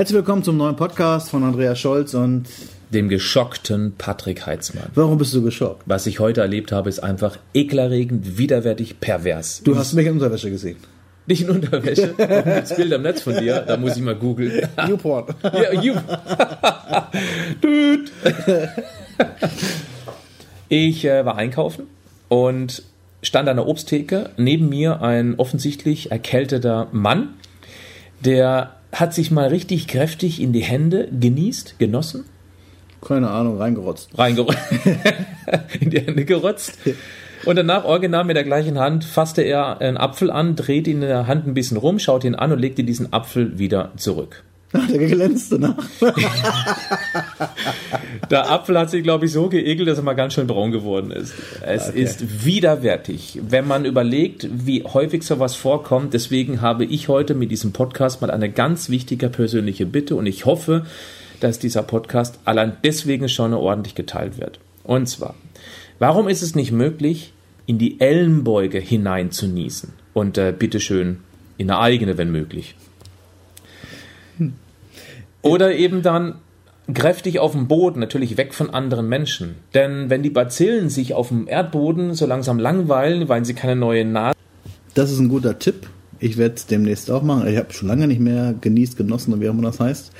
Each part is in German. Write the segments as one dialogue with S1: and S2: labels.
S1: Herzlich willkommen zum neuen Podcast von Andreas Scholz und
S2: dem geschockten Patrick Heitzmann.
S1: Warum bist du geschockt?
S2: Was ich heute erlebt habe, ist einfach ekelerregend, widerwärtig, pervers.
S1: Du hast mich in Unterwäsche gesehen.
S2: Nicht in Unterwäsche. Das Bild am Netz von dir, da muss ich mal googeln.
S1: Newport.
S2: ja, you. Dude. Ich äh, war einkaufen und stand an der Obsttheke. Neben mir ein offensichtlich erkälteter Mann, der hat sich mal richtig kräftig in die Hände genießt, genossen.
S1: Keine Ahnung, reingerotzt.
S2: Reingerotzt. in die Hände gerotzt. Und danach, original mit der gleichen Hand, fasste er einen Apfel an, dreht ihn in der Hand ein bisschen rum, schaut ihn an und legte diesen Apfel wieder zurück.
S1: Der glänzte nach.
S2: der Apfel hat sich, glaube ich, so geekelt, dass er mal ganz schön braun geworden ist. Es okay. ist widerwärtig, wenn man überlegt, wie häufig sowas vorkommt. Deswegen habe ich heute mit diesem Podcast mal eine ganz wichtige persönliche Bitte und ich hoffe, dass dieser Podcast allein deswegen schon ordentlich geteilt wird. Und zwar, warum ist es nicht möglich, in die Ellenbeuge hinein zu niesen? Und äh, bitteschön in eine eigene, wenn möglich. Oder eben dann kräftig auf dem Boden, natürlich weg von anderen Menschen. Denn wenn die Bazillen sich auf dem Erdboden so langsam langweilen, weil sie keine neue Nase.
S1: Das ist ein guter Tipp. Ich werde es demnächst auch machen. Ich habe schon lange nicht mehr genießt, genossen und wie auch immer das heißt.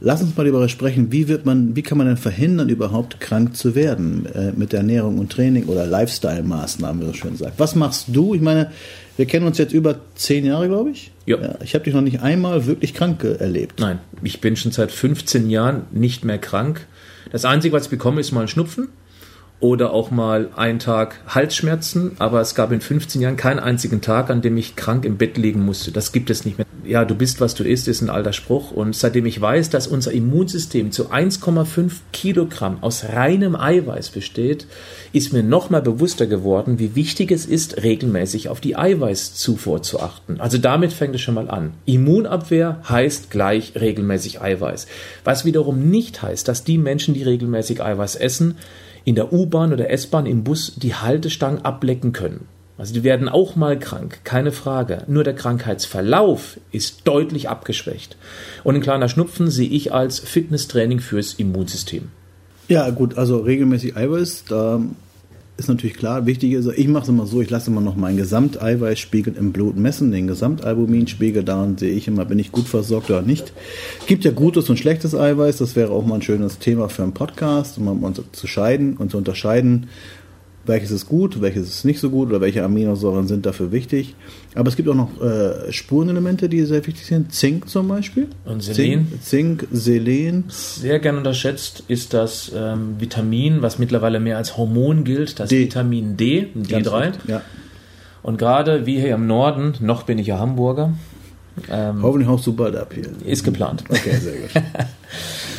S1: Lass uns mal darüber sprechen, wie wird man, wie kann man denn verhindern, überhaupt krank zu werden äh, mit der Ernährung und Training oder Lifestyle-Maßnahmen, wie so schön sagt. Was machst du? Ich meine, wir kennen uns jetzt über zehn Jahre, glaube ich.
S2: Jo. Ja.
S1: Ich habe dich noch nicht einmal wirklich krank erlebt.
S2: Nein, ich bin schon seit 15 Jahren nicht mehr krank. Das Einzige, was ich bekomme, ist mal ein Schnupfen oder auch mal einen Tag Halsschmerzen, aber es gab in 15 Jahren keinen einzigen Tag, an dem ich krank im Bett liegen musste. Das gibt es nicht mehr. Ja, du bist, was du isst, ist ein alter Spruch. Und seitdem ich weiß, dass unser Immunsystem zu 1,5 Kilogramm aus reinem Eiweiß besteht, ist mir nochmal bewusster geworden, wie wichtig es ist, regelmäßig auf die Eiweißzufuhr zu achten. Also damit fängt es schon mal an. Immunabwehr heißt gleich regelmäßig Eiweiß. Was wiederum nicht heißt, dass die Menschen, die regelmäßig Eiweiß essen, in der U-Bahn oder S-Bahn im Bus die Haltestangen ablecken können. Also die werden auch mal krank, keine Frage. Nur der Krankheitsverlauf ist deutlich abgeschwächt. Und ein kleiner Schnupfen sehe ich als Fitnesstraining fürs Immunsystem.
S1: Ja, gut, also regelmäßig Eiweiß, da ist natürlich klar, wichtig ist, ich mache es immer so, ich lasse immer noch meinen Gesamteiweißspiegel im Blut messen, den Gesamtalbuminspiegel, daran sehe ich immer, bin ich gut versorgt oder nicht. Gibt ja gutes und schlechtes Eiweiß, das wäre auch mal ein schönes Thema für einen Podcast, um uns zu scheiden und zu unterscheiden, welches ist gut, welches ist nicht so gut oder welche Aminosäuren sind dafür wichtig. Aber es gibt auch noch äh, Spurenelemente, die sehr wichtig sind. Zink zum Beispiel.
S2: Und Selen.
S1: Zink, Zink Selen.
S2: Sehr gern unterschätzt ist das ähm, Vitamin, was mittlerweile mehr als Hormon gilt, das D. Vitamin D, D3.
S1: Ja.
S2: Und gerade wie hier im Norden, noch bin ich ja Hamburger.
S1: Ähm, Hoffentlich haust du bald ab hier.
S2: Ist geplant.
S1: Okay, sehr gut.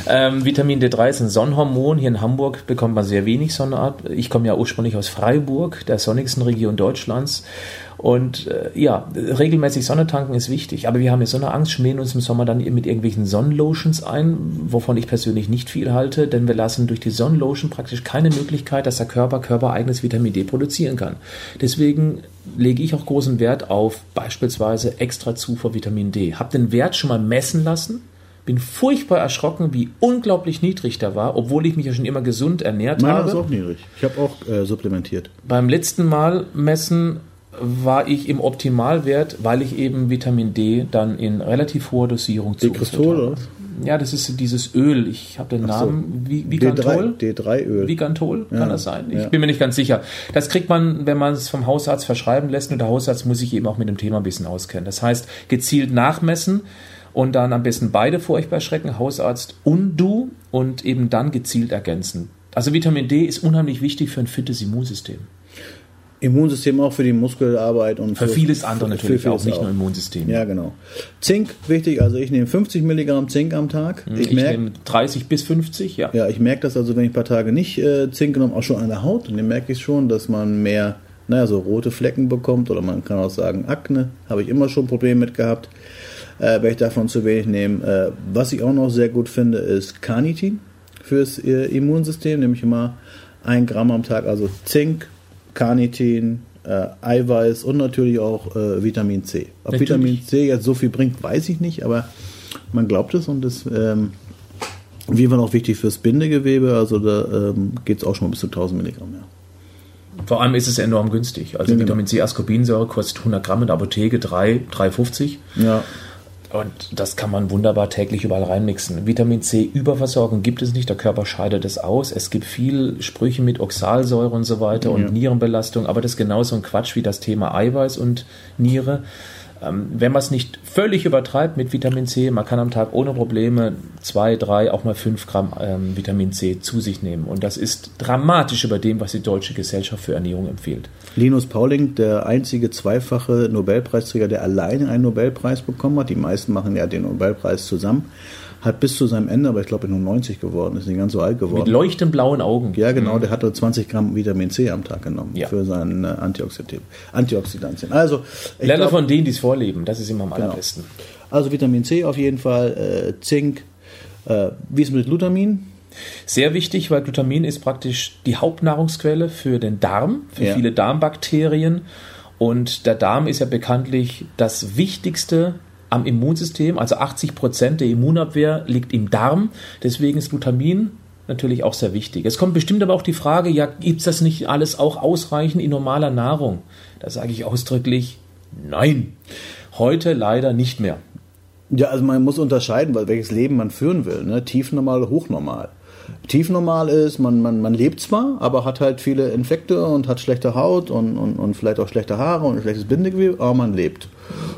S2: Ähm, Vitamin D3 ist ein Sonnenhormon. Hier in Hamburg bekommt man sehr wenig Sonne ab. Ich komme ja ursprünglich aus Freiburg, der sonnigsten Region Deutschlands. Und äh, ja, regelmäßig Sonne tanken ist wichtig. Aber wir haben jetzt so eine Angst, schmieren uns im Sommer dann mit irgendwelchen Sonnenlotions ein, wovon ich persönlich nicht viel halte, denn wir lassen durch die Sonnenlotion praktisch keine Möglichkeit, dass der Körper körpereigenes Vitamin D produzieren kann. Deswegen lege ich auch großen Wert auf beispielsweise extra Zufuhr Vitamin D. Hab den Wert schon mal messen lassen bin furchtbar erschrocken, wie unglaublich niedrig der war, obwohl ich mich ja schon immer gesund ernährt
S1: Meiner
S2: habe.
S1: Meiner ist auch niedrig. Ich habe auch äh, supplementiert.
S2: Beim letzten Mal messen war ich im Optimalwert, weil ich eben Vitamin D dann in relativ hoher Dosierung
S1: zu habe.
S2: Ja, das ist dieses Öl. Ich habe den Namen so. Vigantol.
S1: D3-Öl.
S2: Vigantol, kann ja, das sein? Ich ja. bin mir nicht ganz sicher. Das kriegt man, wenn man es vom Hausarzt verschreiben lässt. Und der Hausarzt muss sich eben auch mit dem Thema ein bisschen auskennen. Das heißt, gezielt nachmessen und dann am besten beide vor euch bei Schrecken, Hausarzt und du und eben dann gezielt ergänzen. Also Vitamin D ist unheimlich wichtig für ein fittes Immunsystem.
S1: Immunsystem auch für die Muskelarbeit und
S2: für, für vieles andere natürlich für auch, nicht auch. nur Immunsystem.
S1: Ja, genau. Zink, wichtig, also ich nehme 50 Milligramm Zink am Tag.
S2: Mhm, ich, ich merk, nehme 30 bis 50, ja.
S1: Ja, ich merke das also, wenn ich ein paar Tage nicht äh, Zink genommen, auch schon an der Haut, dann merke ich schon, dass man mehr, naja, so rote Flecken bekommt oder man kann auch sagen Akne, habe ich immer schon Probleme mit gehabt äh, wenn ich davon zu wenig nehme. Äh, was ich auch noch sehr gut finde, ist Carnitin fürs äh, Immunsystem, nämlich immer ein Gramm am Tag, also Zink, Carnitin, äh, Eiweiß und natürlich auch äh, Vitamin C. Ob natürlich. Vitamin C jetzt so viel bringt, weiß ich nicht, aber Man glaubt es und das ähm, jeden Fall auch wichtig fürs Bindegewebe. Also da ähm, geht es auch schon mal bis zu 1000 Milligramm. Ja.
S2: Vor allem ist es enorm günstig. Also ja, genau. Vitamin C Ascorbinsäure kostet 100 Gramm in der Apotheke 3, 3,50.
S1: Ja.
S2: Und das kann man wunderbar täglich überall reinmixen. Vitamin C Überversorgung gibt es nicht, der Körper scheidet es aus. Es gibt viel Sprüche mit Oxalsäure und so weiter ja. und Nierenbelastung, aber das ist genauso ein Quatsch wie das Thema Eiweiß und Niere. Ähm, wenn man es nicht völlig übertreibt mit Vitamin C, man kann am Tag ohne Probleme zwei, drei, auch mal fünf Gramm ähm, Vitamin C zu sich nehmen. Und das ist dramatisch über dem, was die Deutsche Gesellschaft für Ernährung empfiehlt.
S1: Linus Pauling, der einzige zweifache Nobelpreisträger, der alleine einen Nobelpreis bekommen hat. Die meisten machen ja den Nobelpreis zusammen hat bis zu seinem Ende, aber ich glaube, nur 90 geworden, ist nicht ganz so alt geworden. Mit
S2: leuchtend blauen Augen.
S1: Ja, genau, mhm. der hatte 20 Gramm Vitamin C am Tag genommen ja. für seinen äh, Antioxidantien. Also,
S2: Lerne glaub, von denen, die es vorleben, das ist immer am genau. allerbesten.
S1: Also Vitamin C auf jeden Fall, äh, Zink, äh, wie ist es mit Glutamin?
S2: Sehr wichtig, weil Glutamin ist praktisch die Hauptnahrungsquelle für den Darm, für ja. viele Darmbakterien. Und der Darm ist ja bekanntlich das wichtigste am Immunsystem, also 80 Prozent der Immunabwehr liegt im Darm. Deswegen ist Glutamin natürlich auch sehr wichtig. Es kommt bestimmt aber auch die Frage, ja, gibt es das nicht alles auch ausreichend in normaler Nahrung? Da sage ich ausdrücklich, nein. Heute leider nicht mehr.
S1: Ja, also man muss unterscheiden, welches Leben man führen will. Ne? Tiefnormal, hochnormal tiefnormal ist. Man, man, man lebt zwar, aber hat halt viele Infekte und hat schlechte Haut und, und, und vielleicht auch schlechte Haare und ein schlechtes Bindegewebe, aber man lebt.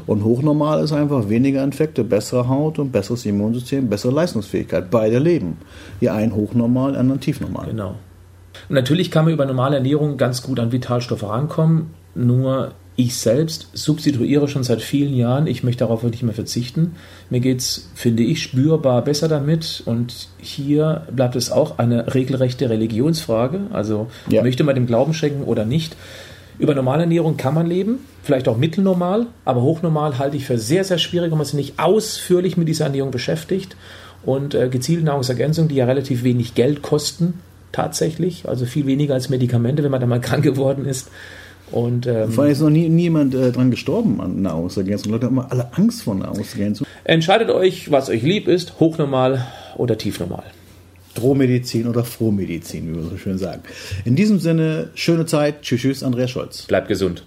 S1: Und hochnormal ist einfach weniger Infekte, bessere Haut und besseres Immunsystem, bessere Leistungsfähigkeit. Beide leben. Die einen hochnormal, die anderen tiefnormal.
S2: Genau. Natürlich kann man über normale Ernährung ganz gut an Vitalstoffe rankommen, nur ich selbst substituiere schon seit vielen Jahren. Ich möchte darauf nicht mehr verzichten. Mir geht es, finde ich, spürbar besser damit. Und hier bleibt es auch eine regelrechte Religionsfrage. Also ja. möchte man dem Glauben schenken oder nicht. Über normale Ernährung kann man leben, vielleicht auch mittelnormal, aber hochnormal halte ich für sehr, sehr schwierig, wenn man sich nicht ausführlich mit dieser Ernährung beschäftigt. Und äh, gezielte Nahrungsergänzungen, die ja relativ wenig Geld kosten, tatsächlich, also viel weniger als Medikamente, wenn man da mal krank geworden ist, und, ähm,
S1: Vor allem ist noch nie, niemand äh, dran gestorben an Nahrungsergänzung. Leute haben immer alle Angst vor Nahrungsergänzung.
S2: Entscheidet euch, was euch lieb ist, hochnormal oder tiefnormal.
S1: Drohmedizin oder Frohmedizin, wie wir so schön sagen. In diesem Sinne, schöne Zeit. Tschüss, tschüss, Andreas Scholz.
S2: Bleibt gesund.